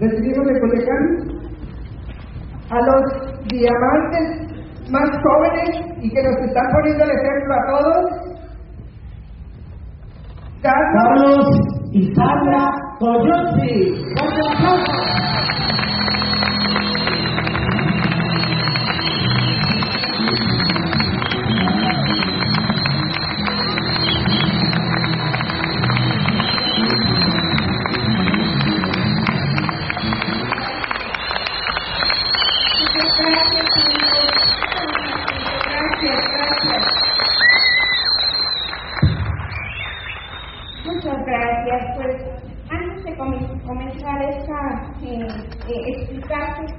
recibimos de Culiacán a los diamantes más jóvenes y que nos están poniendo el ejemplo a todos. Carlos y Sandra Coyote.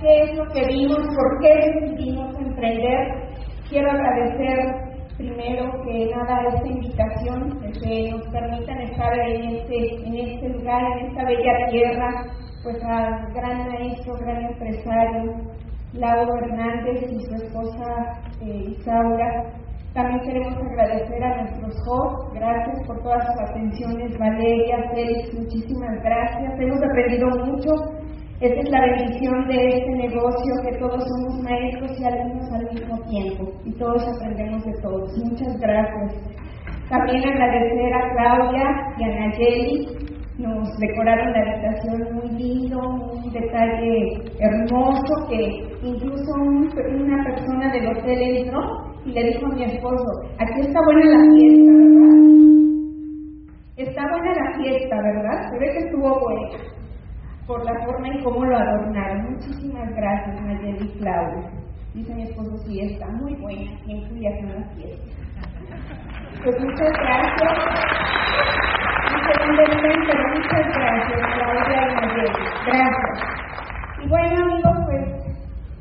Qué es lo que vimos, por qué decidimos emprender. Quiero agradecer primero que nada esta invitación, que nos permitan estar en este, en este lugar, en esta bella tierra, pues al gran maestro, gran empresario, Lauro Hernández y su esposa eh, Isaura. También queremos agradecer a nuestros hosts, gracias por todas sus atenciones, Valeria, Félix, muchísimas gracias. Hemos aprendido mucho esta es la bendición de este negocio, que todos somos maestros y alumnos al mismo tiempo y todos aprendemos de todos. Muchas gracias. También agradecer a Claudia y a Nayeli. Nos decoraron la habitación muy lindo, un detalle hermoso que incluso una persona del hotel entró y le dijo a mi esposo, aquí está buena la fiesta, ¿verdad? Está buena la fiesta, ¿verdad? Se ve que estuvo buena por la forma en cómo lo adornaron. Muchísimas gracias, Nayeli y Claudia. Dice mi esposo, sí, está muy buena, siempre ya las fiestas. Pues muchas gracias. Un muchas gracias, Claudia y Nayeli. Gracias. Y bueno, amigos, pues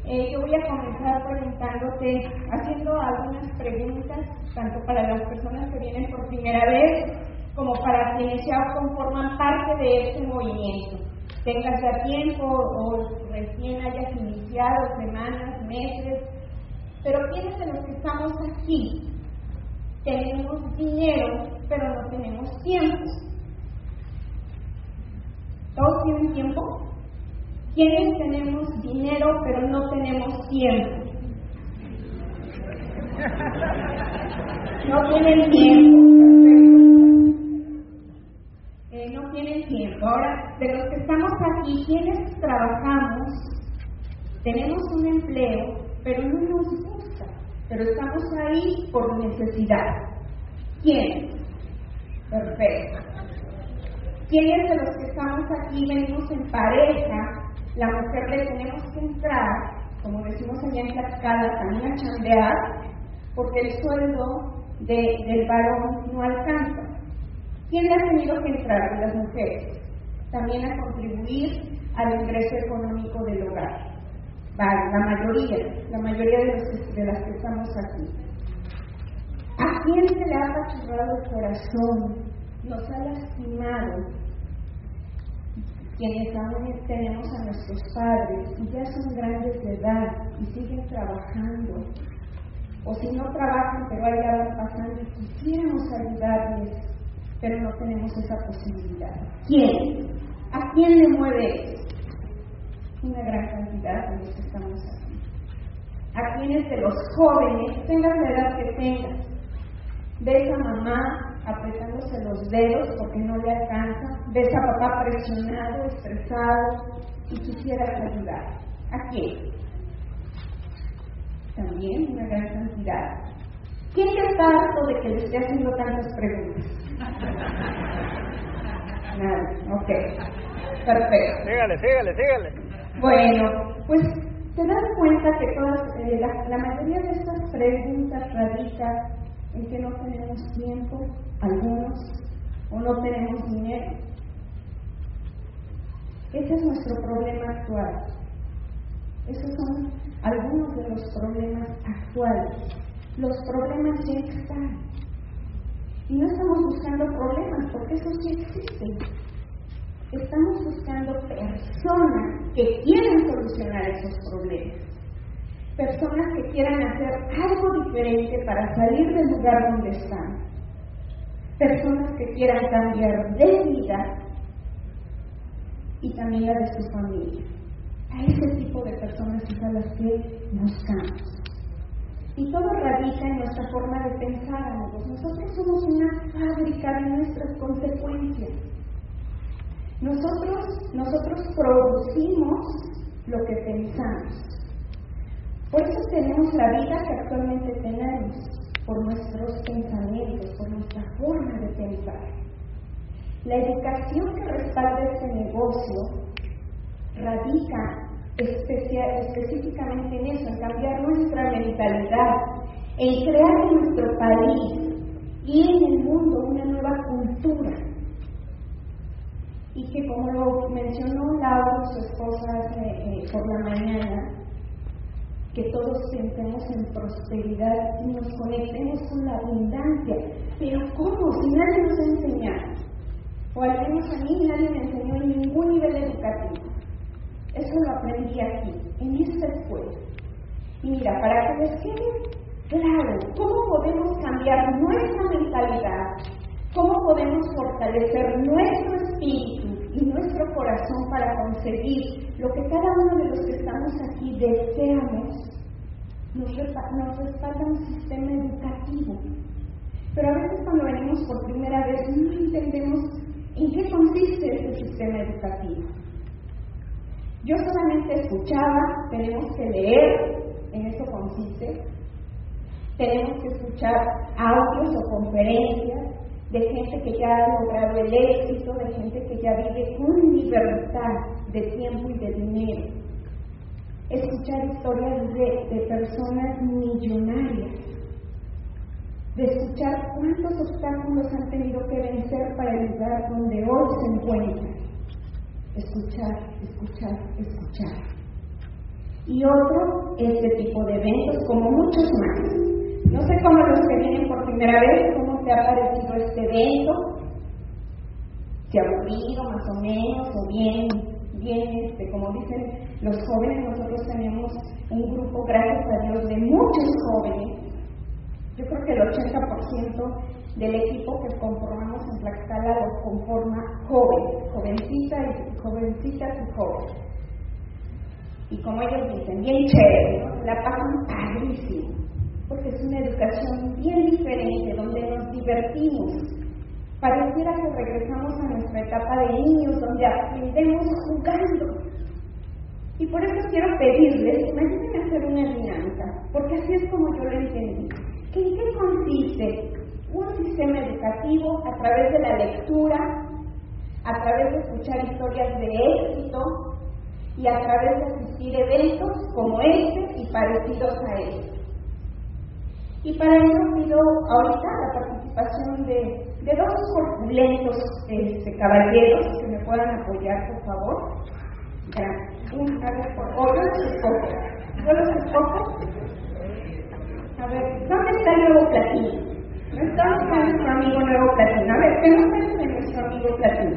eh, yo voy a comenzar preguntándote, haciendo algunas preguntas, tanto para las personas que vienen por primera vez, como para quienes ya conforman parte de este movimiento tengas ya tiempo o recién hayas iniciado semanas, meses, pero ¿quiénes de los que estamos aquí tenemos dinero, pero no tenemos tiempo? ¿Todos tienen tiempo? ¿Quiénes tenemos dinero, pero no tenemos tiempo? No tienen tiempo no tienen tiempo. Ahora, de los que estamos aquí, quienes trabajamos, tenemos un empleo, pero no nos gusta, pero estamos ahí por necesidad. ¿Quién? Perfecto. ¿Quiénes de los que estamos aquí venimos en pareja? La mujer le tenemos que entrar, como decimos allá en Tlaxcala, también a chambear, porque el sueldo del varón no alcanza. ¿Quién ha tenido que entrar? Las mujeres. También a contribuir al ingreso económico del hogar. Vale, la mayoría, la mayoría de, las que estamos aquí. ¿A quién se le ha apachurrado el corazón? Nos ha lastimado. Quienes aún tenemos a nuestros padres y ya son grandes de edad y siguen trabajando. O si no trabajan, pero ahí van pasando y quisiéramos ayudarles pero no tenemos esa posibilidad. ¿Quién? ¿A quién le mueve eso? Una gran cantidad de los que estamos aquí. ¿A quiénes de los jóvenes, tengan la edad que tengan, ves a mamá apretándose los dedos porque no le alcanza, ves a papá presionado, estresado y quisieras ayudar? ¿A quién? También una gran cantidad. ¿Quién ya está de que le esté haciendo tantas preguntas? Nada, ok. Perfecto. Sígale, sígale, sígale. Bueno, pues te das cuenta que todas, eh, la, la, mayoría de estas preguntas radican en que no tenemos tiempo, algunos, o no tenemos dinero. Ese es nuestro problema actual. Esos son algunos de los problemas actuales. Los problemas ya están. Y no estamos buscando problemas, porque esos sí existen. Estamos buscando personas que quieran solucionar esos problemas. Personas que quieran hacer algo diferente para salir del lugar donde están. Personas que quieran cambiar de vida y también la de su familia. A ese tipo de personas es a las que buscamos. Y todo radica en nuestra forma de pensar, amigos. Nosotros somos una fábrica de nuestras consecuencias. Nosotros, nosotros producimos lo que pensamos. Por eso tenemos la vida que actualmente tenemos, por nuestros pensamientos, por nuestra forma de pensar. La educación que respalda este negocio radica específicamente en eso, en cambiar nuestra mentalidad, en crear en nuestro país y en el mundo una nueva cultura. Y que como lo mencionó Laura, su esposa, eh, por la mañana, que todos pensemos en prosperidad y nos conectemos con la abundancia. Pero ¿cómo? Si nadie nos ha enseñado. O al menos a mí nadie me enseñó en ningún nivel educativo. Eso lo aprendí aquí, en esta escuela. Y mira, para que les quede claro cómo podemos cambiar nuestra mentalidad, cómo podemos fortalecer nuestro espíritu y nuestro corazón para conseguir lo que cada uno de los que estamos aquí deseamos, nos, nos respalda un sistema educativo. Pero a veces cuando venimos por primera vez no entendemos en qué consiste este sistema educativo. Yo solamente escuchaba, tenemos que leer, en eso consiste, tenemos que escuchar audios o conferencias de gente que ya ha logrado el éxito, de gente que ya vive con libertad de tiempo y de dinero. Escuchar historias de, personas millonarias, de escuchar cuántos obstáculos han tenido que vencer para el lugar donde hoy se encuentran escuchar, escuchar, escuchar. Y otro, este tipo de eventos, como muchos más. No sé cómo los que vienen por primera vez, cómo te ha parecido este evento, si aburrido más o menos, o bien, bien, este, como dicen los jóvenes, nosotros tenemos un grupo, gracias a Dios, de muchos jóvenes. Yo creo que el 80% del equipo que conformamos en Tlaxcala lo conforma joven, jovencita y jovencitas y jóvenes. Y como ellos dicen, bien chévere, la pasan padrísimo, porque es una educación bien diferente, donde nos divertimos. Pareciera que regresamos a nuestra etapa de niños, donde aprendemos jugando. Y por eso quiero pedirles que me ayuden a hacer una dinámica, porque así es como yo lo entendí. ¿En qué consiste un sistema educativo a través de la lectura, a través de escuchar historias de éxito y a través de asistir eventos como este y parecidos a este. Y para ello pido ahorita la participación de, de dos corpulentos este, caballeros que me puedan apoyar, por favor. Gracias. Un, a ver, por escojo. Yo los escojo. A ver, ¿dónde está el nuevo platillo? Estamos con nuestro amigo Nuevo Platino. A ver, ¿qué nos parece nuestro amigo Platino?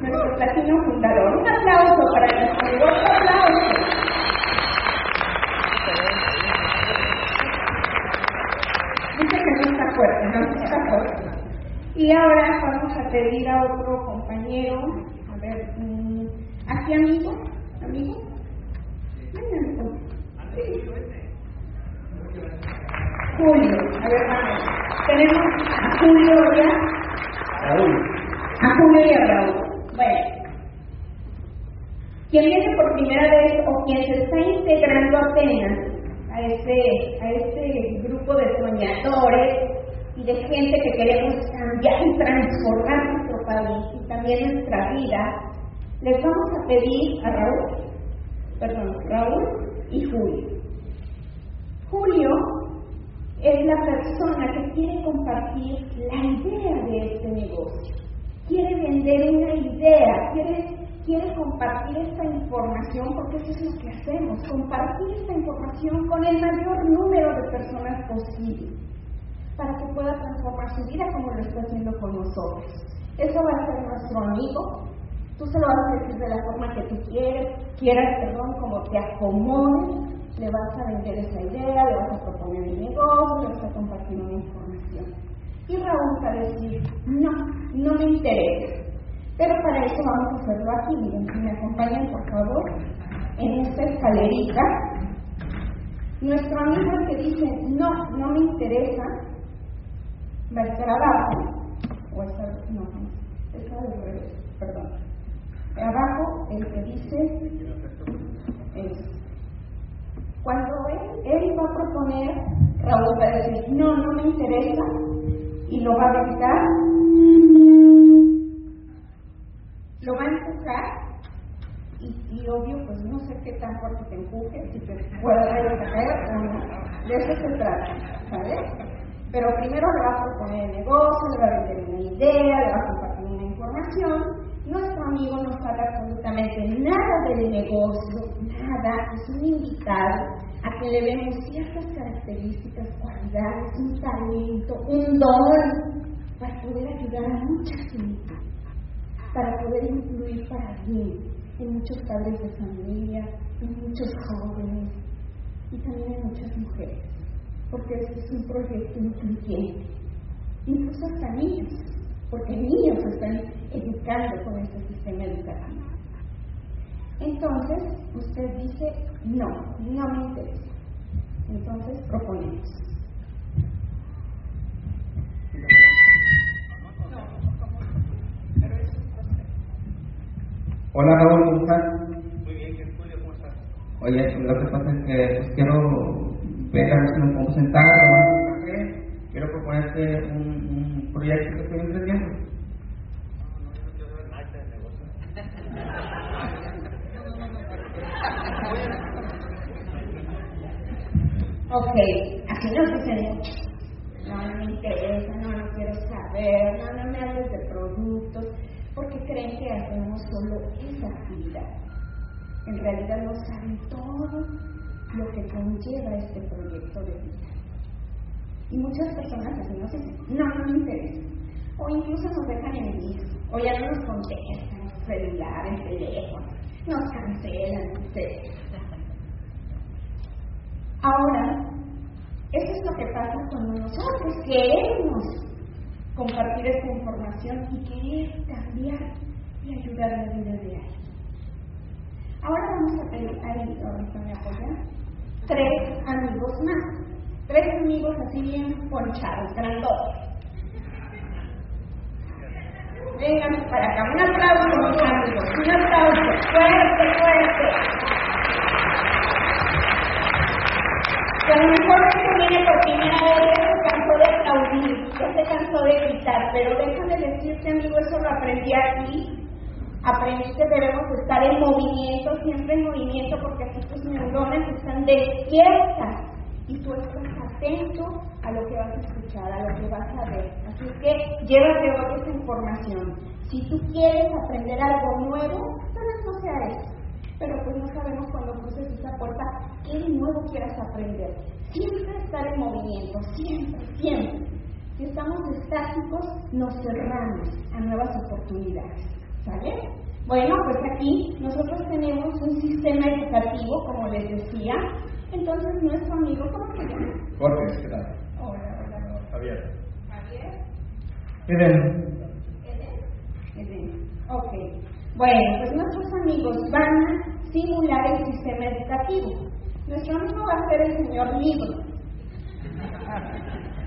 Nuestro Platino fundador. Un aplauso para nuestro amigo. Un aplauso. Dice que no está fuerte, no está fuerte. Y ahora vamos a pedir a otro compañero, a ver, um, aquí amigo, amigo. Ven, amigo. Sí. Julio, a ver, vamos. Tenemos a Julio ya. Raúl. A Julio y a Raúl. Bueno. Quien viene por primera vez o quien se está integrando apenas a este, a este grupo de soñadores y de gente que queremos cambiar y transformar nuestro país y también nuestra vida, les vamos a pedir a Raúl, perdón, Raúl y Julio. Julio es la persona que quiere compartir la idea de este negocio. Quiere vender una idea, quiere, quiere compartir esta información, porque eso es lo que hacemos, compartir esta información con el mayor número de personas posible, para que pueda transformar su vida como lo está haciendo con nosotros. Eso va a ser nuestro amigo, tú se lo vas a decir de la forma que tú quieres, quieras, perdón, como te acomodes, le vas a vender esa idea, le vas a proponer el negocio, le vas a compartir una información. Y Raúl va a decir, no, no me interesa. Pero para eso vamos a hacerlo aquí. Miren, si me acompañan por favor en esta escalerita. Nuestro amigo el que dice, no, no me interesa, va a estar abajo, o está, no, está de revés, perdón. Abajo el que dice es, cuando él, él va a proponer, Raúl va a decir, no, no me interesa, y lo va a gritar, lo va a empujar, y, obvio, pues no sé qué tan fuerte te empuje, si te puede caer o no. De eso se trata, ¿sabes? Pero primero le va a proponer el negocio, le va a vender una idea, le va a compartir una información. Nuestro amigo no sabe absolutamente nada del negocio, nada, es un invitado a que le vemos ciertas características, cualidades, un talento, un don para poder ayudar a mucha gente, para poder influir para bien en muchos padres de familia, en muchos jóvenes y también en muchas mujeres porque este es un proyecto incluyente. Incluso hasta niños, porque niños están educando con este sistema educativo. Entonces, usted dice, no, no me interesa. Entonces, proponemos. Hola Raúl, ¿cómo estás? Muy bien, ¿cómo estás? Oye, lo que pasa es que pues, quiero ver a ver si nos podemos sentar, quiero proponerte un, un proyecto que estoy emprendiendo. Ok, así no mucho. No, me interesa, no, quiero saber, no, me hables de productos, porque creen que hacemos solo esa actividad. En realidad no saben todo lo que conlleva este proyecto de vida. Y muchas personas así nos dicen, no, me interesa. O incluso nos dejan en visto, o ya no nos contestan, celular, en teléfono, nos cancelan, etc. Ahora, eso es lo que pasa cuando nosotros queremos compartir esta información y querer cambiar y ayudar a la vida de alguien. Ahora vamos a pedir, ahí, tres amigos más. Tres amigos así bien ponchados, grandotes. Vengan para acá. Un aplauso, amigos. Un aplauso. Fuerte, fuerte. Lo mejor que viene por primera vez se cansó de aplaudir, ya se cansó de gritar, pero déjame decirte, amigo, eso lo aprendí aquí aprendí que debemos estar en movimiento, siempre en movimiento, porque así tus neuronas están despiertas y tú estás atento a lo que vas a escuchar, a lo que vas a ver. Así que llévate hoy esa información. Si tú quieres aprender algo nuevo, tal vez no sea eso, pero pues no sabemos cuando cruces esa puerta qué de nuevo quieras aprender. Siempre estar en movimiento, siempre, siempre. Si estamos estáticos, nos cerramos a nuevas oportunidades. ¿Sale? Bueno, pues aquí nosotros tenemos un sistema educativo, como les decía. Entonces, nuestro amigo, ¿cómo se llama? Jorge, ¿qué tal? Hola, hola. Javier. Javier. Eden. Eden. Ok. Bueno, pues nuestros amigos van a simular el sistema educativo. Nuestro amigo va a ser el señor libro.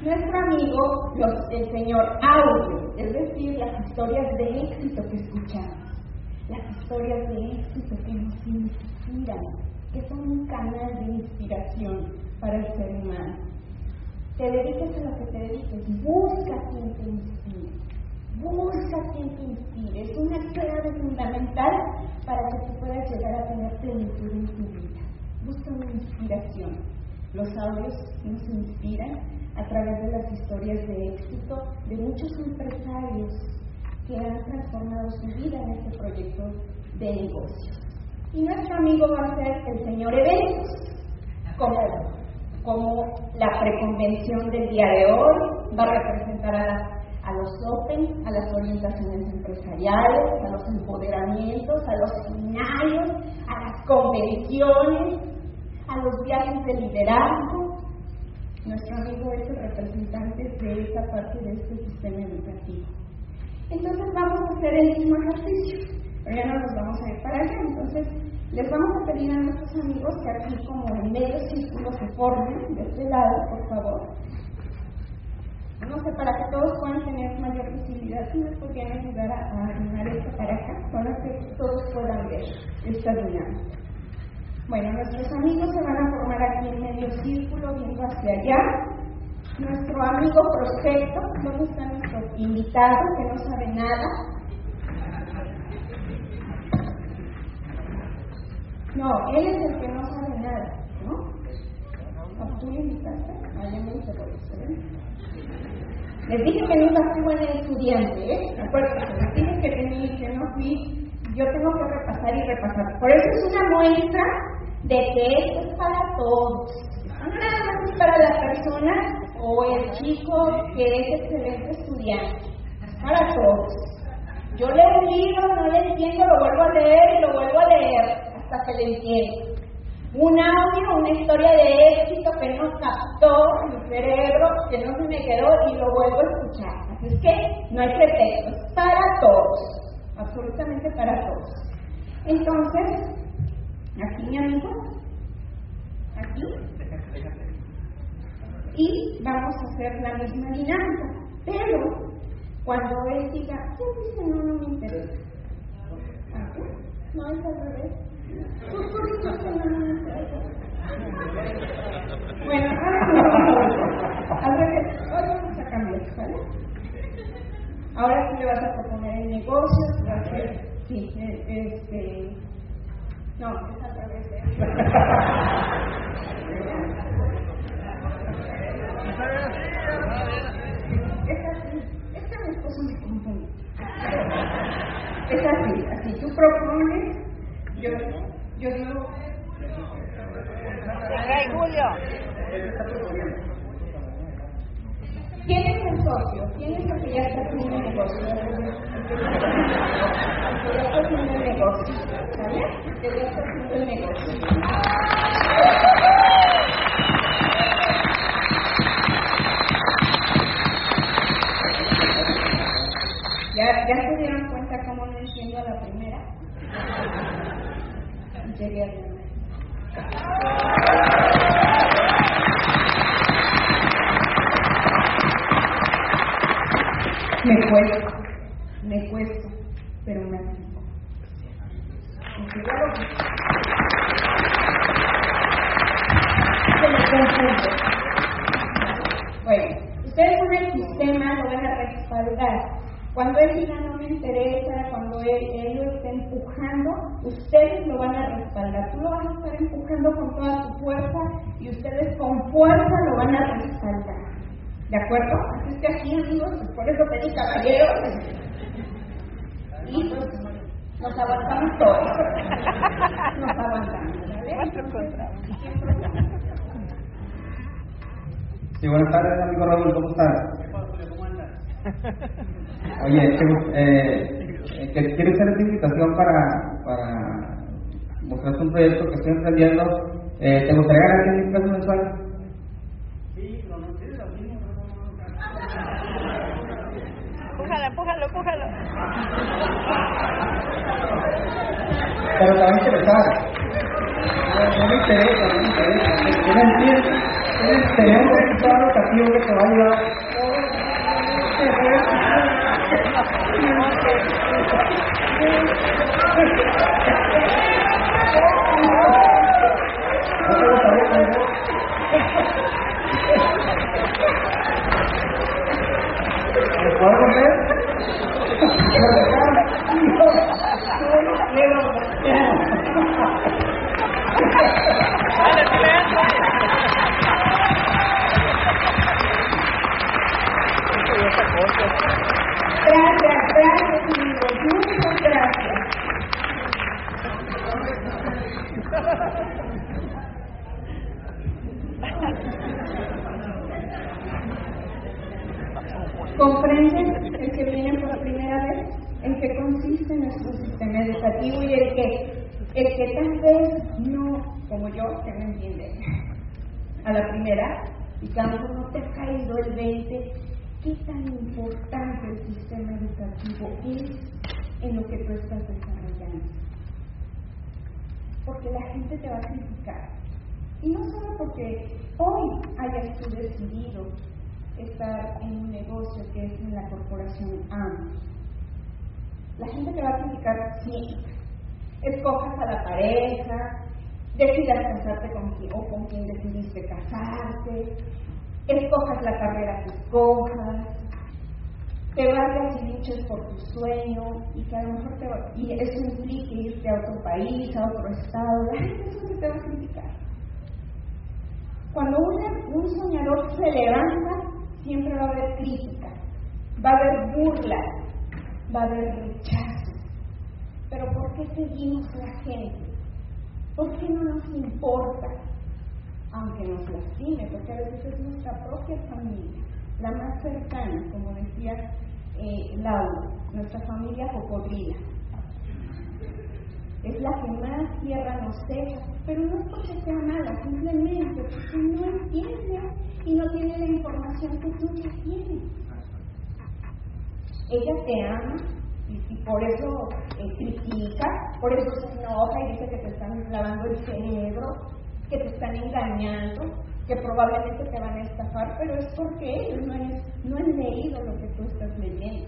Nuestro amigo, el señor audio, es decir, las historias de éxito que escuchamos, las historias de éxito que nos inspiran, que son un canal de inspiración para el ser humano. Te dediques a lo que te dediques, busca quien te busca quien te inspire. Es una clave fundamental para que tú puedas llegar a tener plenitud en tu vida. Busca una inspiración. Los audios nos inspiran a través de las historias de éxito de muchos empresarios que han transformado su vida en este proyecto de negocio. Y nuestro amigo va a ser el señor Eventos, como, como la preconvención del día de hoy, va a representar a, a los Open, a las orientaciones empresariales, a los empoderamientos, a los seminarios, a las convenciones, a los viajes de liderazgo, nuestro amigo es el representante de esta parte de este sistema educativo. Entonces vamos a hacer el mismo ejercicio, pero ya no nos vamos a ir para allá. Entonces les vamos a pedir a nuestros amigos que aquí como en medio círculo se formen de este lado, por favor. No para que todos puedan tener mayor visibilidad, si nos podrían ayudar a, animar esto para acá, para que todos puedan ver esta dinámica. Bueno, nuestros amigos se van a formar aquí en medio círculo, viendo hacia allá. Nuestro amigo prospecto, ¿dónde está nuestro invitado que no sabe nada? No, él es el que no sabe nada, ¿no? ¿Tú le invitaste? Ah, ya me hice por eso, ¿eh? Les dije que no iba a ser buena estudiante, ¿eh? Acuérdense, les dije que tenía que no fui, yo tengo que repasar y repasar. Por eso es una muestra de que esto es para todos. No nada más es para la persona o el chico que es excelente estudiante, es para todos. Yo leo un libro, no le entiendo, lo vuelvo a leer y lo vuelvo a leer hasta que le entiendo. Un audio, una historia de éxito que no captó mi cerebro, que no se me quedó y lo vuelvo a escuchar. Así es que no hay pretexto, es para todos, absolutamente para todos. Entonces, aquí mi amigo, aquí, y vamos a hacer la misma dinámica, pero cuando él diga, ¿qué dice? No, no me interesa. No es al revés. Bueno, ahora ahora vamos a cambiar, ¿vale? Ahora sí le vas a proponer el negocio, va a sí, este, no, es al revés. Es así, es que mi esposo me confunde. Es así, así, tú propones yo, yo digo. Julio. ¿Quién es el socio? ¿Quién es el que ya está haciendo el negocio? El que ya está haciendo el negocio. ¿Sale? El que ya está haciendo el negocio. ¿Ya, ¿Ya se dieron cuenta cómo no entiendo a la primera? Me cuesta, me cuesta, pero me confunde. Bueno, ustedes con el sistema lo van a respaldar. Cuando él diga no me interesa, cuando él, él, lo esté empujando, ustedes lo van a respaldar. Tú lo vas a estar empujando con toda tu fuerza y ustedes con fuerza lo van a respaldar. ¿De acuerdo? Así es que aquí, amigos, por eso pedí caballeros. Y pues nos avanzamos todos. Nos avanzamos. ¿vale? Sí, buenas tardes, amigo Raúl, ¿cómo estás? Oye, eh, que quiero hacer esta invitación para, para mostrarte un proyecto que estoy emprendiendo. Eh, ¿Te gustaría ganar 100 pesos mensuales? Sí, lo no Empújalo, empújalo, empújalo. Pero te va a interesar. No, me interesa, no me interesa. Yo no entiendo. Tenemos un resultado educativo que te va a ayudar. Gracias, gracias, amigos. Muchas gracias. ¿Comprenden el que viene por primera vez? ¿En qué consiste nuestro sistema educativo y el que, el que tal vez no, como yo, que no entiende a la primera, y cuando no te ha caído el 20 qué tan importante el sistema educativo es en lo que tú estás desarrollando. Porque la gente te va a criticar. Y no solo porque hoy hayas tú decidido estar en un negocio que es en la corporación AM. La gente te va a criticar siempre. Escojas a la pareja, decidas casarte con quien o con quien decidiste casarte, escojas la carrera que escojas, te vayas y luches por tu sueño y que a lo mejor te y eso irte a otro país, a otro estado, la gente eso te va a criticar. Cuando un soñador se levanta, siempre va a haber crítica, va a haber burla, va a haber rechazo. Pero ¿por qué seguimos la gente? ¿Por qué no nos importa? Aunque nos lastime, porque a veces es nuestra propia familia, la más cercana, como decía eh, Laura, nuestra familia cocodrila. Es la que más tierra nos deja, pero no es porque sea mala, simplemente porque no entiende y no tiene la información que tú ya tienes. Ella te ama y, por eso eh, critica, por eso se enoja y dice que te están lavando el cerebro, que te están engañando, que probablemente te van a estafar, pero es porque ellos no no han leído lo que tú estás leyendo,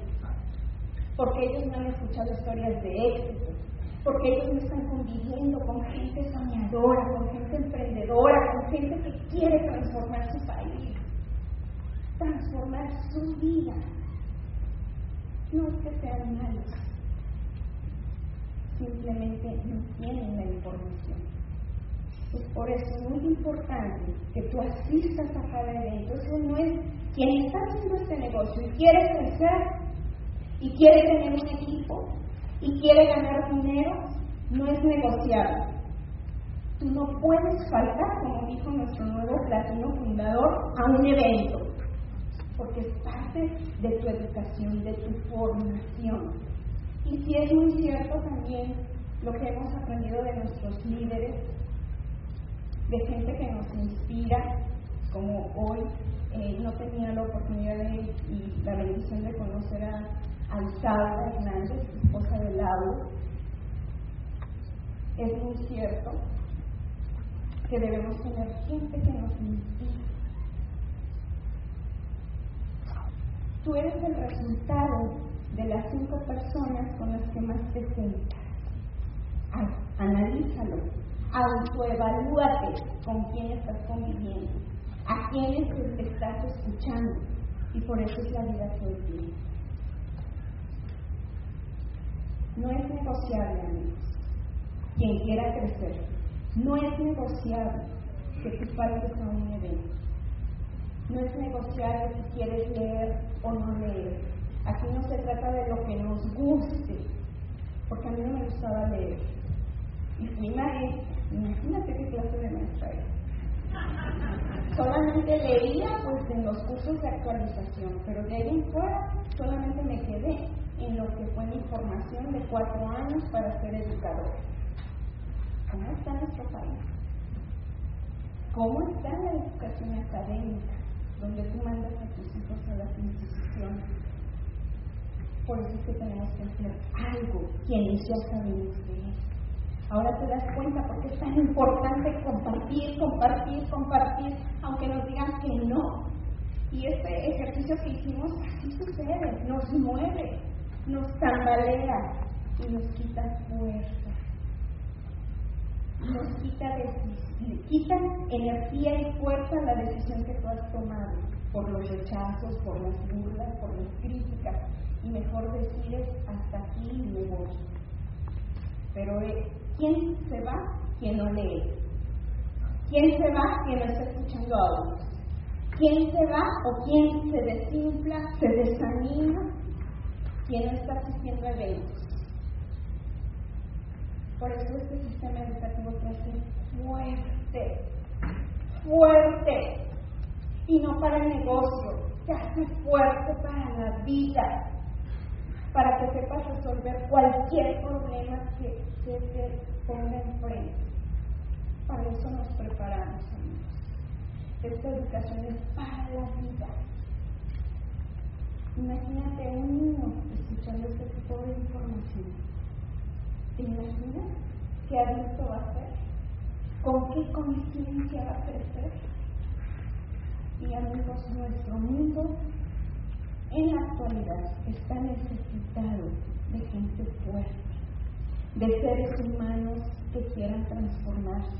porque ellos no han escuchado historias de éxito, porque ellos no están conviviendo con gente soñadora, con gente emprendedora, con gente que quiere transformar su país, transformar su vida. No es que sean malos, simplemente no tienen la información. Es por eso muy importante que tú asistas a cada evento. Eso no es quien está haciendo este negocio y quiere crecer y quiere tener un equipo y quiere ganar dinero, no es negociable. Tú no puedes faltar, como dijo nuestro nuevo platino fundador, a un evento, porque es parte de tu educación, de tu formación. Y si es muy cierto también lo que hemos aprendido de nuestros líderes, de gente que nos inspira, como hoy eh, no tenía la oportunidad de, y la bendición de conocer a Alzada Hernández, esposa de Lauro, es muy cierto que debemos tener gente que nos inspire. Tú eres el resultado de las cinco personas con las que más te sientas. Analízalo, autoevalúate con quién estás conviviendo, a quiénes estás escuchando, y por eso es la vida que hoy tienes. No es negociable, amigos. Quien quiera crecer, no es negociable que tú faltes a un evento. No es negociable si quieres leer o no leer. Aquí no se trata de lo que nos guste, porque a mí no me gustaba leer. Y mi maestra, imagínate qué clase de maestra. Solamente leía pues en los cursos de actualización, pero de ahí en fuera solamente me quedé en lo que fue mi formación de cuatro años para ser educador. ¿Cómo está nuestro país? ¿Cómo está la educación académica, donde tú mandas a tus hijos a las instituciones? Por eso es que tenemos que hacer algo, quienes ya sabemos de. Ahora te das cuenta por qué es tan importante compartir, compartir, compartir, aunque nos digan que no. Y este ejercicio que hicimos así sucede, nos mueve, nos tambalea y nos quita fuerza. Nos quita, quita energía y fuerza la decisión que tú has tomado por los rechazos, por las burlas, por las críticas. Y mejor decides hasta aquí y me. Pero eh, ¿quién se va? Quien no lee. ¿Quién se va? Quien no está escuchando audios. ¿Quién se va o quién se desinfla, se desanima quien no está asistiendo a eventos. Por eso este sistema educativo que hace fuerte, fuerte, y no para el negocio, te hace fuerte para la vida, para que sepas resolver cualquier problema que se te ponga enfrente. Para eso nos preparamos, amigos. Esta educación es para la vida. Imagínate un niño escuchando este tipo de información. ¿Te imaginas qué adulto va a ser? ¿Con qué conciencia va a crecer? Y amigos, nuestro mundo en la actualidad está necesitado de gente fuerte, de seres humanos que quieran transformarse,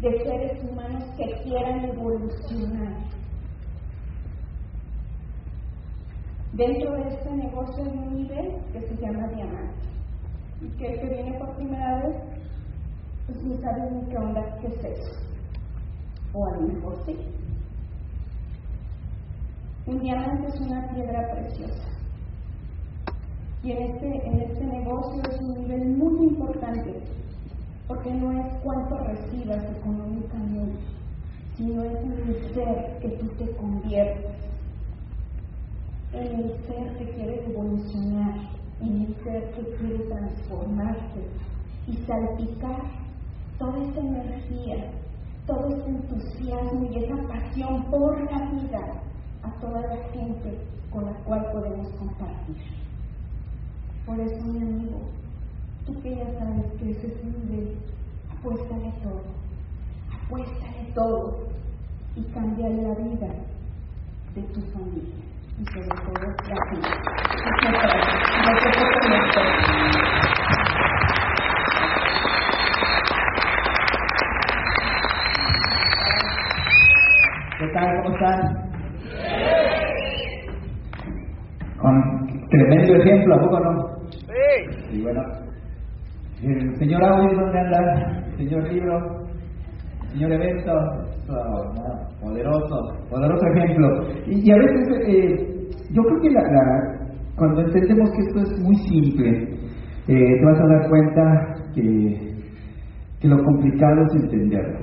de seres humanos que quieran evolucionar. Dentro de este negocio hay un nivel que se llama diamante y que el que viene por primera vez pues no sabe ni qué onda qué es eso. O a lo mejor sí. Un diamante es una piedra preciosa. Y en este, este negocio es un nivel muy importante, porque no es cuánto recibas económicamente, sino es el ser que tú te conviertes, el ser que quiere evolucionar, en el ser que quiere transformarse y salpicar toda esa energía, todo ese entusiasmo y esa pasión por la vida a toda la gente con la cual podemos compartir. Por eso, mi amigo, tú que ya sabes que ese es un nivel, apuéstale todo, apuéstale todo y cambia la vida de tu familia y sobre todo gracias. Por. ¿Qué tal? ¿Cómo están? Con tremendo ejemplo, ¿a poco no? Sí. Y bueno, el señor audio, ¿dónde anda? Señor libro, señor evento, ¿no? Poderoso, poderoso ejemplo. Y, a veces, eh, yo creo que la, cuando entendemos que esto es muy simple, eh, te vas a dar cuenta que, que lo complicado es entenderlo.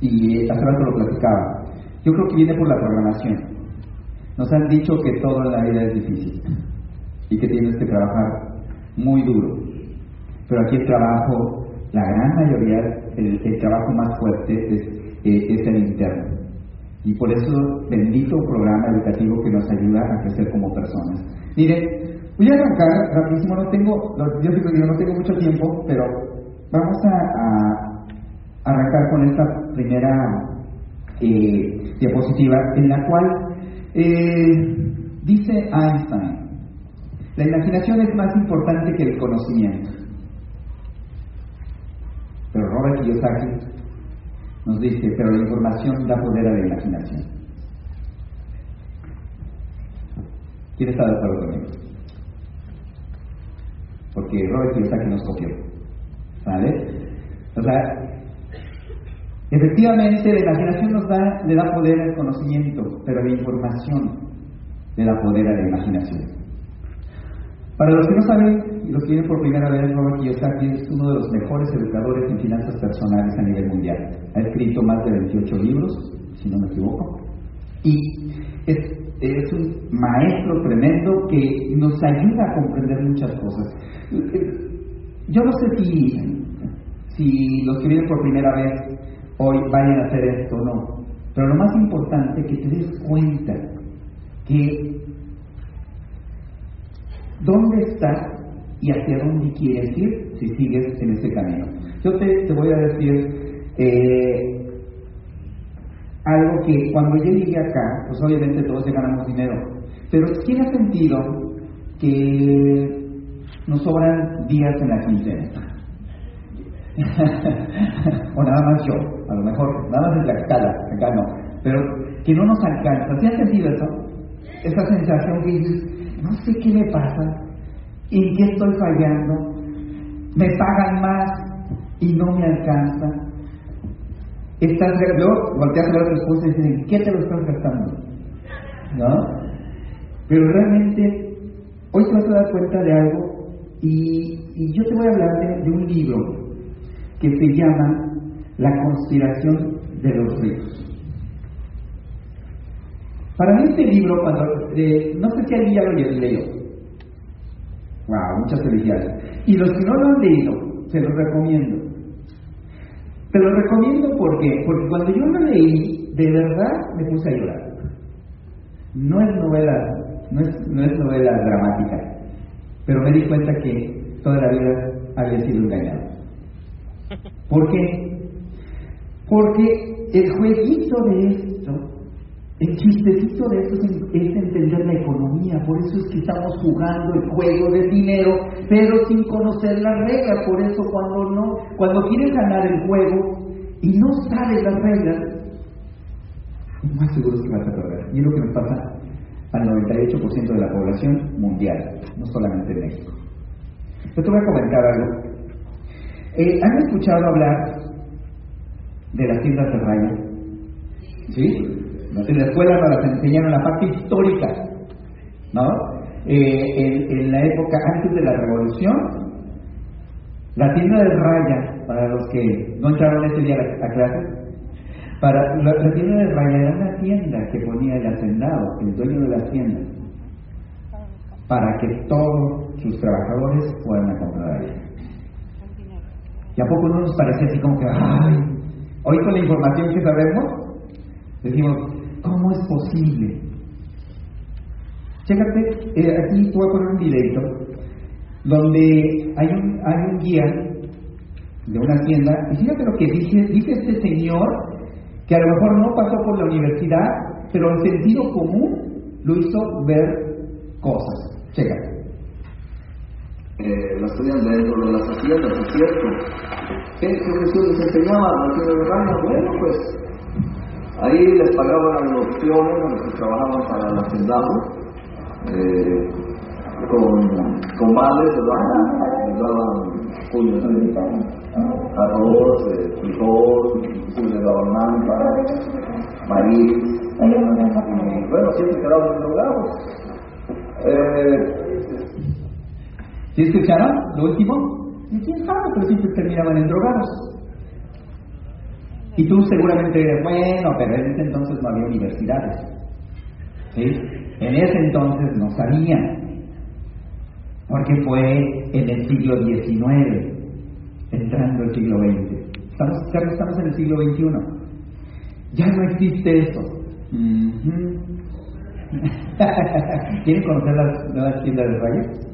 Y hace rato lo platicaba. Yo creo que viene por la programación. Nos han dicho que todo en la vida es difícil y que tienes que trabajar muy duro. Pero aquí el trabajo, la gran mayoría, el trabajo más fuerte es, eh, es el interno. Y por eso, bendito programa educativo que nos ayuda a crecer como personas. Miren, voy a arrancar rapidísimo, no tengo, yo digo, no tengo mucho tiempo, pero vamos a, a arrancar con esta primera eh, diapositiva, en la cual eh, dice Einstein, la imaginación es más importante que el conocimiento. Pero Robert Kiyosaki nos dice, pero la información da poder a la imaginación. ¿Quién está de acuerdo conmigo? Porque Robert Kiyosaki nos copió. ¿Vale? O sea, efectivamente la imaginación nos da, le da poder al conocimiento, pero la información le da poder a la imaginación. Para los que no saben y los que vienen por primera vez, Robert Kiyosaki es uno de los mejores educadores en finanzas personales a nivel mundial. Ha escrito más de 28 libros, si no me equivoco, y es, es un maestro tremendo que nos ayuda a comprender muchas cosas. Yo no sé si, si los que vienen por primera vez hoy vayan a hacer esto o no, pero lo más importante es que te des cuenta que dónde estás y hacia dónde quieres ir si sigues en ese camino. Yo te, te voy a decir eh, algo que cuando yo llegué acá, pues obviamente todos ganamos dinero, pero ¿quién ha sentido que nos sobran días en la quincena? o nada más yo, a lo mejor, nada más en la escala, acá no, pero que no nos alcanza. ¿Sí has sentido eso? Esa sensación que dices, no sé qué me pasa, en qué estoy fallando, me pagan más y no me alcanza. Estás, luego volteas a ver a tu esposa y dices, ¿en qué te lo estás gastando? ¿No? Pero realmente, hoy te vas a dar cuenta de algo y, y yo te voy a hablar de, de un libro que se llama La conspiración de los ricos. Para mí este libro, cuando, no sé si alguien ya lo leyó. Wow, muchas felicidades. Y los que no lo han leído, se los recomiendo. Te lo recomiendo ¿por qué? porque cuando yo lo leí, de verdad me puse a llorar. No es novela no es, no es novela dramática, pero me di cuenta que toda la vida había sido engañado. ¿Por qué? Porque el jueguito de esto, el chistecito de esto es, entender la economía, por eso es que estamos jugando el juego del dinero, pero sin conocer las reglas, por eso cuando no, cuando quieres ganar el juego y no sabes las reglas, más seguro es que vas a perder. Y es lo que nos pasa al 98% de la población mundial, no solamente en México. Yo te voy a comentar algo. Eh, ¿Han escuchado hablar de las tiendas de raya? ¿Sí? En la escuela nos enseñaron la parte histórica, ¿no? Eh, en, la época antes de la revolución, la tienda de raya, para los que no entraron ese día a, a clase, para, la, tienda de raya era una tienda que ponía el hacendado, el dueño de la tienda, para que todos sus trabajadores puedan a comprar. ¿Y a poco no nos parece así como que, ay, hoy con la información que sabemos, decimos, ¿cómo es posible? Chécate, eh, aquí voy a poner un videito donde hay un, hay un guía de una tienda, y fíjate lo que dice, dice este señor, que a lo mejor no pasó por la universidad, pero el sentido común lo hizo ver cosas. Chécate. Eh, las tenían dentro de las haciendas, es cierto. ¿Qué Jesús les enseñaba a los de? Bueno, pues ahí les pagaban las opciones a los que trabajaban para el hacendado, eh, con, con vales, ¿verdad? Les daban puños arroz, eh, frijol, le daban manta, maíz. Bueno, siempre quedaban endrogados. Eh, ¿Sí escucharon lo último? ¿Y quién sabe? Pero siempre terminaban en drogados. Y tú seguramente dirás, bueno, pero en ese entonces no había universidades. ¿Sí? En ese entonces no sabían. Porque fue en el siglo XIX, entrando el siglo XX. Estamos, estamos en el siglo XXI. Ya no existe eso. Uh -huh. ¿Quieren conocer las nuevas tiendas de rayas?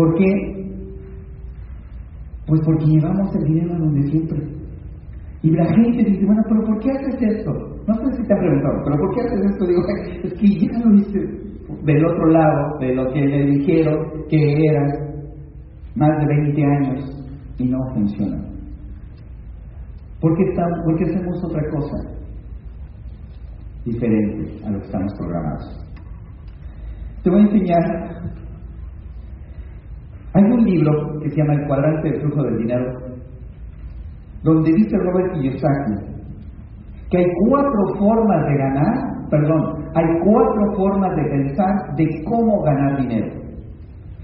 ¿Por qué? Pues porque llevamos el dinero donde siempre. Y la gente dice, bueno, pero ¿por qué haces esto? No sé si te han preguntado, pero ¿por qué haces esto? Digo, es que ya lo hice del otro lado de lo que le dijeron que era más de 20 años y no funciona. ¿Por qué, estamos, ¿Por qué hacemos otra cosa diferente a lo que estamos programados? Te voy a enseñar. Hay un libro que se llama El cuadrante de flujo del dinero, donde dice Robert Kiyosaki que hay cuatro formas de ganar, perdón, hay cuatro formas de pensar de cómo ganar dinero.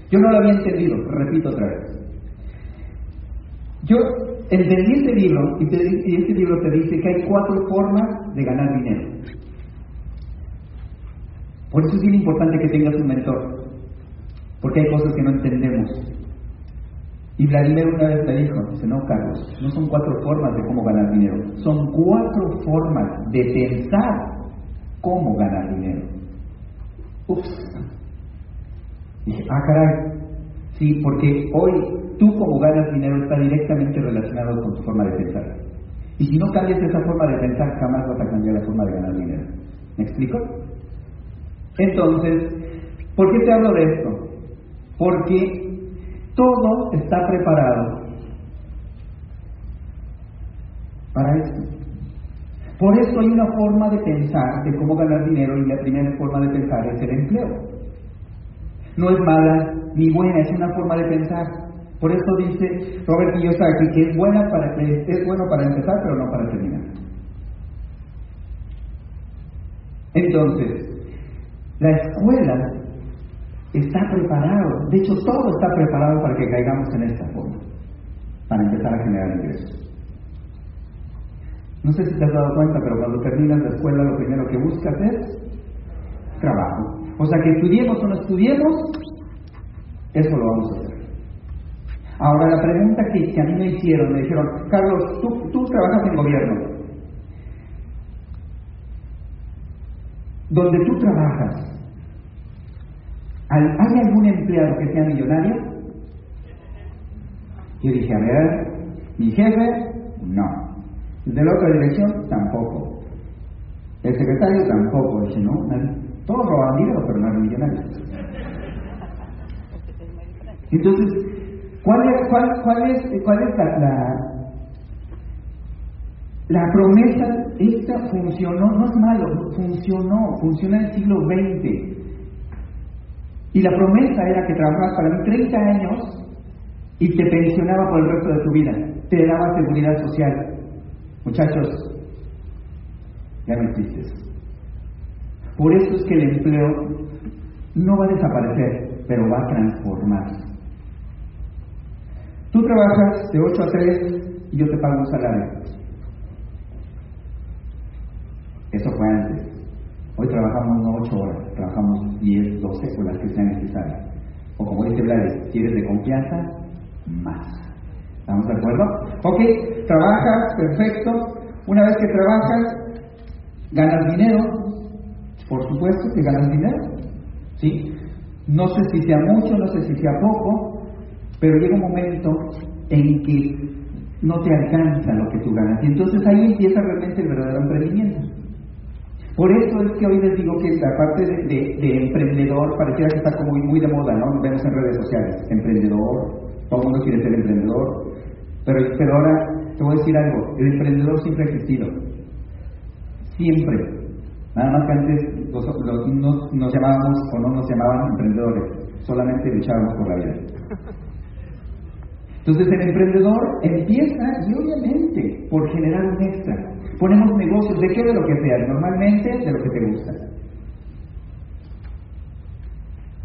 Yo no lo había entendido, repito otra vez. Yo entendí este libro y, te, y este libro te dice que hay cuatro formas de ganar dinero. Por eso es bien importante que tengas un mentor, porque hay cosas que no entendemos. Y Vladimir una vez me dijo, dice, no, Carlos, no son cuatro formas de cómo ganar dinero, son cuatro formas de pensar cómo ganar dinero. Ups. Dije, ah, caray, sí, porque hoy tú como ganas dinero está directamente relacionado con tu forma de pensar. Y si no cambias esa forma de pensar, jamás vas a cambiar la forma de ganar dinero. ¿Me explico? Entonces, ¿por qué te hablo de esto? Porque todo está preparado para eso. Por eso hay una forma de pensar de cómo ganar dinero y la primera forma de pensar es el empleo. No es mala ni buena, es una forma de pensar. Por eso dice Robert Kiyosaki que es buena para es bueno para empezar, pero no para terminar. Entonces, la escuela está preparado, de hecho todo está preparado para que caigamos en esta forma, para empezar a generar ingresos. No sé si te has dado cuenta, pero cuando terminas la escuela lo primero que buscas es trabajo. O sea que estudiemos o no estudiemos, eso lo vamos a hacer. Ahora la pregunta que, a mí me hicieron, me dijeron, Carlos, tú, tú trabajas en gobierno. Donde tú trabajas, ¿Hay algún empleado que sea millonario? Yo dije, a ver, mi jefe, no. De la otra dirección, tampoco. El secretario, tampoco. Dije, no, todos roban dinero, pero no eran millonarios. Entonces, ¿cuál es, cuál, cuál es, cuál es la, la, promesa? Esta funcionó, no es malo, funcionó, funcionó en el siglo XX. Y la promesa era que trabajabas para mí 30 años y te pensionaba por el resto de tu vida. Te daba seguridad social. Muchachos, ya no existes. Por eso es que el empleo no va a desaparecer, pero va a transformarse. Tú trabajas de 8 a 3 y yo te pago un salario. Eso fue antes. Hoy trabajamos no 8 horas, trabajamos 10, 12 o las que sean necesarias. O como dice Vlad, si eres de confianza, más. ¿Estamos de acuerdo? Ok, trabajas, perfecto. Una vez que trabajas, ganas dinero. Por supuesto que ganas dinero. ¿Sí? No sé si sea mucho, no sé si sea poco, pero llega un momento en que no te alcanza lo que tú ganas. Y entonces ahí empieza realmente el verdadero emprendimiento. Por eso es que hoy les digo que la parte de, emprendedor pareciera que está como muy, de moda, ¿no? Vemos en redes sociales, emprendedor, todo el mundo quiere ser emprendedor, pero, pero ahora te voy a decir algo, el emprendedor siempre ha existido, siempre. Nada más que antes los, nos, nos llamábamos o no nos llamaban emprendedores, solamente luchábamos por la vida. Entonces el emprendedor empieza y obviamente por generar un extra. Ponemos negocios de qué de lo que sea, normalmente de lo que te gusta.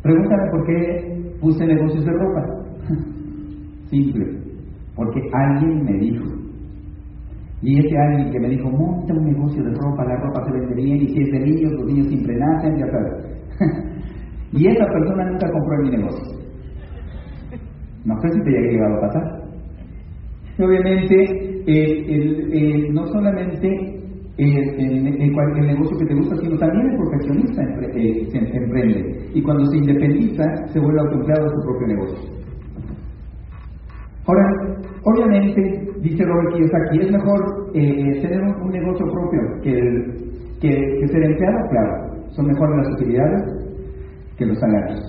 Pregúntame por qué puse negocios de ropa. Simple, porque alguien me dijo. Y ese alguien que me dijo, monta un negocio de ropa, la ropa se vende bien, y si es de niños, los niños siempre nacen, ya sabes. y esa persona nunca compró en mi negocio. No sé si te haya llegado a pasar. Obviamente, no solamente el, el, negocio que te gusta, sino también el profesionista eh, se emprende. Y cuando se independiza, se vuelve autoempleado de su propio negocio. Ahora, obviamente, dice Robert Kiyosaki, es mejor eh, tener un, negocio propio que, ser empleado, claro. Son mejores las utilidades que los salarios.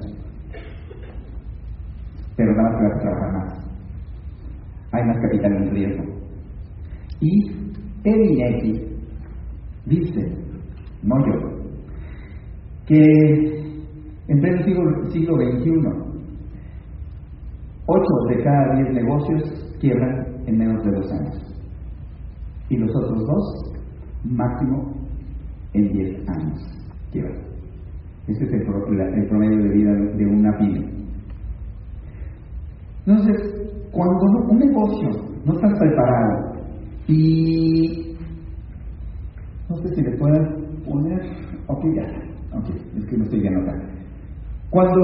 Pero nada más que trabajar más. Hay más capital en riesgo. Y Evineti dice, no yo, que en pleno siglo, siglo XXI, 8 de cada 10 negocios quiebran en menos de dos años. Y los otros dos, máximo en 10 años quiebran. Ese es el, el promedio de vida de una pyme. Entonces, cuando un negocio no está preparado y no sé si le puedes poner, ok, ya, ok, es que no estoy bien acá. Cuando,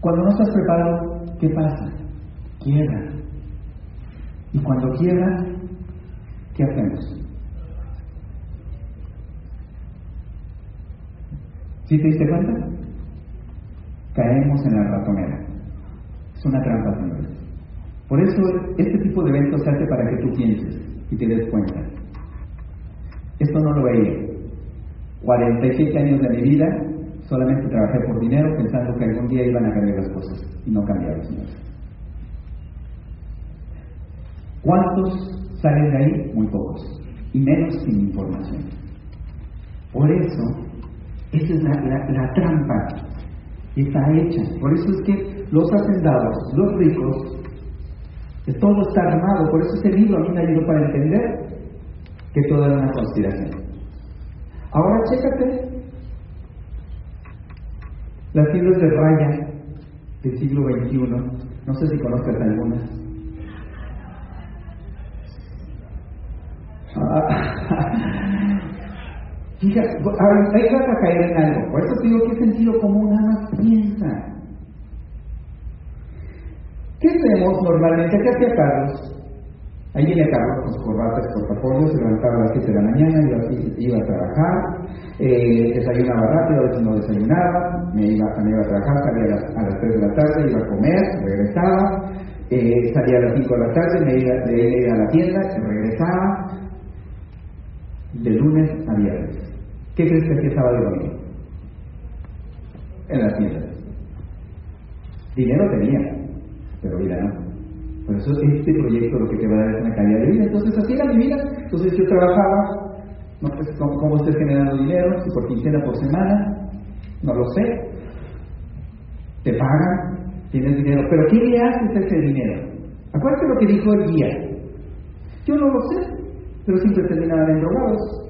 cuando no estás preparado, ¿qué pasa? quiebra. Y cuando quiebra, ¿qué hacemos? ¿Sí te diste cuenta? Caemos en la ratonera. Es una trampa, señores. Por eso este tipo de eventos se hace para que tú pienses y te des cuenta. Esto no lo veía. 47 años de mi vida solamente trabajé por dinero pensando que algún día iban a cambiar las cosas y no cambiaron, señores. ¿Cuántos salen de ahí? Muy pocos. Y menos sin información. Por eso, esa es la, la, la trampa está hecha. Por eso es que los hacendados, los ricos, todo está armado. Por eso este libro a mí me ayudó para entender que todo era una conspiración. Ahora chécate las fibras de raya del siglo XXI. No sé si conozcas algunas. Fíjate, ahí vas a caer en algo. Por eso te digo que sentido común nada más piensa. ¿Qué hacemos normalmente? ¿Qué hacía Carlos? Ahí viene Carlos con sus corbatas, portafolios, se levantaba a las 7 de la mañana, iba, iba a trabajar, eh, desayunaba rápido, a veces no desayunaba, me iba, me iba a trabajar, salía a las, a las 3 de la tarde, iba a comer, regresaba, eh, salía a las 5 de la tarde, me iba, me iba a la tienda, regresaba, de lunes a viernes. ¿Qué crees que hacía sábado domingo? En la tienda. Dinero tenía, pero vida no. Por eso este proyecto lo que te va a dar es una calidad de vida. Entonces así era mi vida. Entonces yo trabajaba, no sé cómo, cómo generando dinero, si por quincena, por semana, no lo sé. Te pagan, tienes dinero, pero ¿qué le haces ese dinero? Acuérdate lo que dijo el guía. Yo no lo sé, pero siempre terminaban endrogados.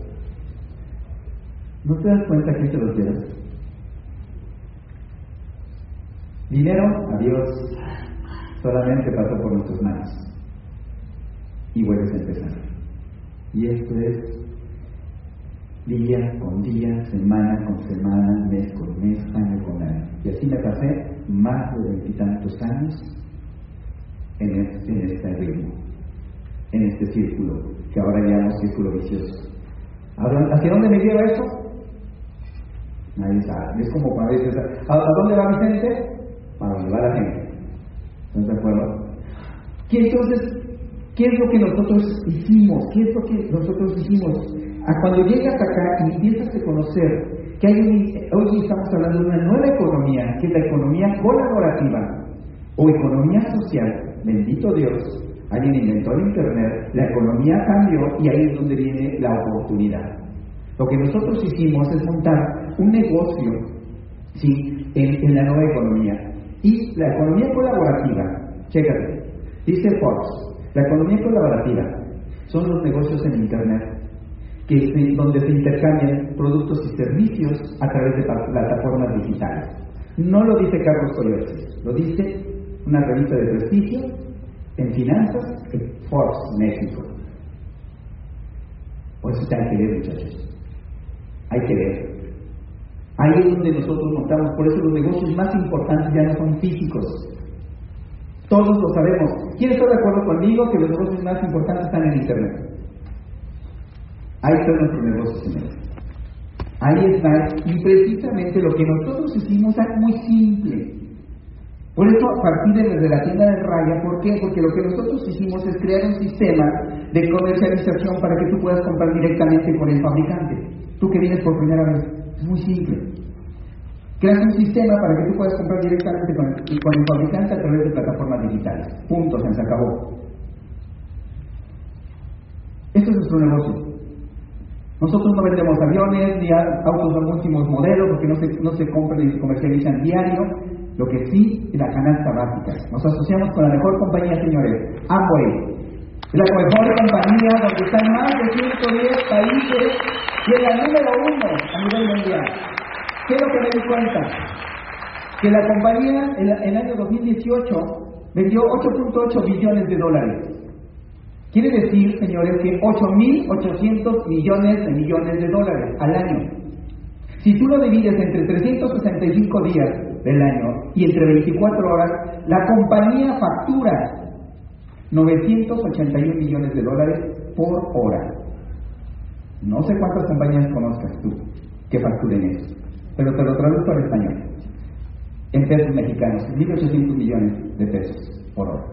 ¿No te das cuenta que te lo llevas? Dinero, adiós, solamente pasó por nuestras manos. Y vuelves a empezar. Y esto es día con día, semana con semana, mes con mes, año con año. Y así me pasé más de veintitantos años en este, en este ritmo, en este círculo, que ahora llamamos círculo vicioso. ¿Hacia dónde me lleva esto? Nadie sabe. Es como cuando dices, ¿a, dónde va Vicente? A dónde va la gente. ¿Estás de acuerdo? ¿Qué entonces, qué es lo que nosotros hicimos? ¿Qué es lo que nosotros hicimos? A cuando llegas acá y empiezas a conocer que hay hoy estamos hablando de una nueva economía, que es la economía colaborativa o economía social, bendito Dios, alguien inventó el Internet, la economía cambió y ahí es donde viene la oportunidad. Lo que nosotros hicimos es montar un negocio ¿sí? en, la nueva economía. Y la economía colaborativa, chécate, dice Fox, la economía colaborativa son los negocios en Internet, que donde se intercambian productos y servicios a través de plataformas digitales. No lo dice Carlos Coyotes, lo dice una revista de prestigio en finanzas, Forbes México. Por eso hay que ver, muchachos. Hay que ver. Ahí es donde nosotros notamos, por eso los negocios más importantes ya no son físicos. Todos lo sabemos. ¿Quién está de acuerdo conmigo que los negocios más importantes están en Internet? Ahí está nuestro negocio, señores. Ahí está. Y precisamente lo que nosotros hicimos es muy simple. Por eso, a partir de desde la tienda de raya, ¿por qué? Porque lo que nosotros hicimos es crear un sistema de comercialización para que tú puedas comprar directamente con el fabricante. Tú que vienes por primera vez, muy simple. Creas un sistema para que tú puedas comprar directamente con el, con fabricante a través de plataformas digitales. Punto, se acabó. Esto es nuestro negocio. Nosotros no vendemos aviones ni autos de últimos modelos porque no se, no se compran y se comercializan diario. Lo que sí es la canasta básica. Nos asociamos con la mejor compañía, señores, Amway. La mejor compañía donde están más de 110 países y es la número uno a nivel mundial. ¿Qué es lo que me di cuenta? Que la compañía en, el año 2018 vendió 8.8 billones de dólares. Quiere decir, señores, que 8.800 millones de millones de dólares al año. Si tú lo divides entre 365 días del año y entre 24 horas, la compañía factura 981 millones de dólares por hora. No sé cuántas compañías conozcas tú que facturen eso, pero te lo traduzco al español. En pesos mexicanos, 1.800 millones de pesos por hora.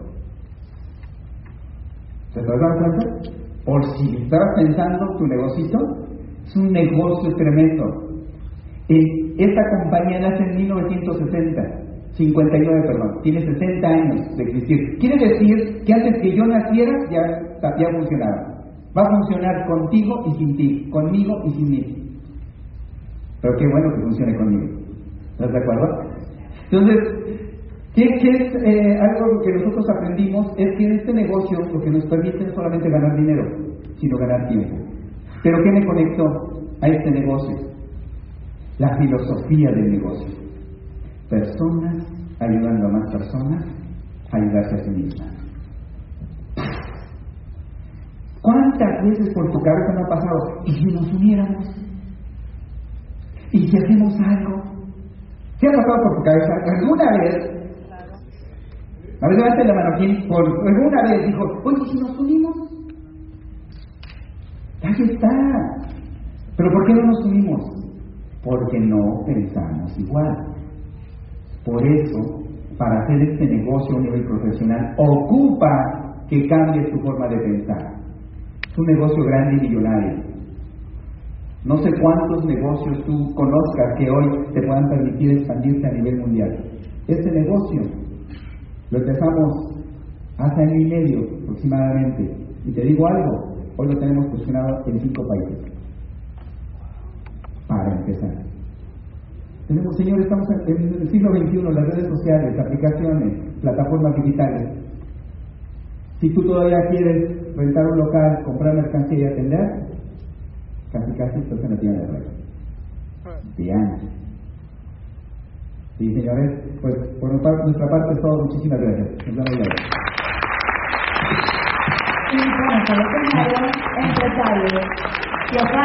¿Se te das cuenta? Por si estabas pensando tu negocito, es un negocio tremendo. Esta compañía nace en 1960, 59, perdón, tiene 60 años de existir. Quiere decir que antes que yo naciera ya, ya funcionaba. Va a funcionar contigo y sin ti, conmigo y sin mí. Pero qué bueno que funcione conmigo. ¿Estás de acuerdo? Entonces, ¿qué, es eh, algo que nosotros aprendimos? Es que en este negocio lo que nos permite no solamente ganar dinero, sino ganar tiempo. Pero ¿qué me conectó a este negocio? La filosofía del negocio. Personas ayudando a más personas a ayudarse a sí mismas. ¿Cuántas veces por tu cabeza me ha pasado? ¿Y si nos uniéramos? ¿Y si hacemos algo? ¿Qué ha pasado por tu cabeza? ¿Alguna vez? A ver, levante la mano aquí. Por, alguna vez dijo, oye, si nos unimos? Ahí está. ¿Pero por qué no nos unimos? Porque no pensamos igual. Por eso, para hacer este negocio a nivel profesional, ocupa que cambies tu forma de pensar. Es un negocio grande y millonario. No sé cuántos negocios tú conozcas que hoy te puedan permitir expandirse a nivel mundial. Este negocio lo empezamos hace año y medio aproximadamente. Y te digo algo, hoy lo tenemos posicionado en cinco países. Para empezar. Tenemos, señores, estamos en el siglo XXI, las redes sociales, aplicaciones, plataformas digitales. Si tú todavía quieres rentar un local, comprar mercancía y atender, casi casi estás en la tienda de rey. Bien. Sí, señores, pues por nuestra parte es todo. Muchísimas gracias. Nos vemos.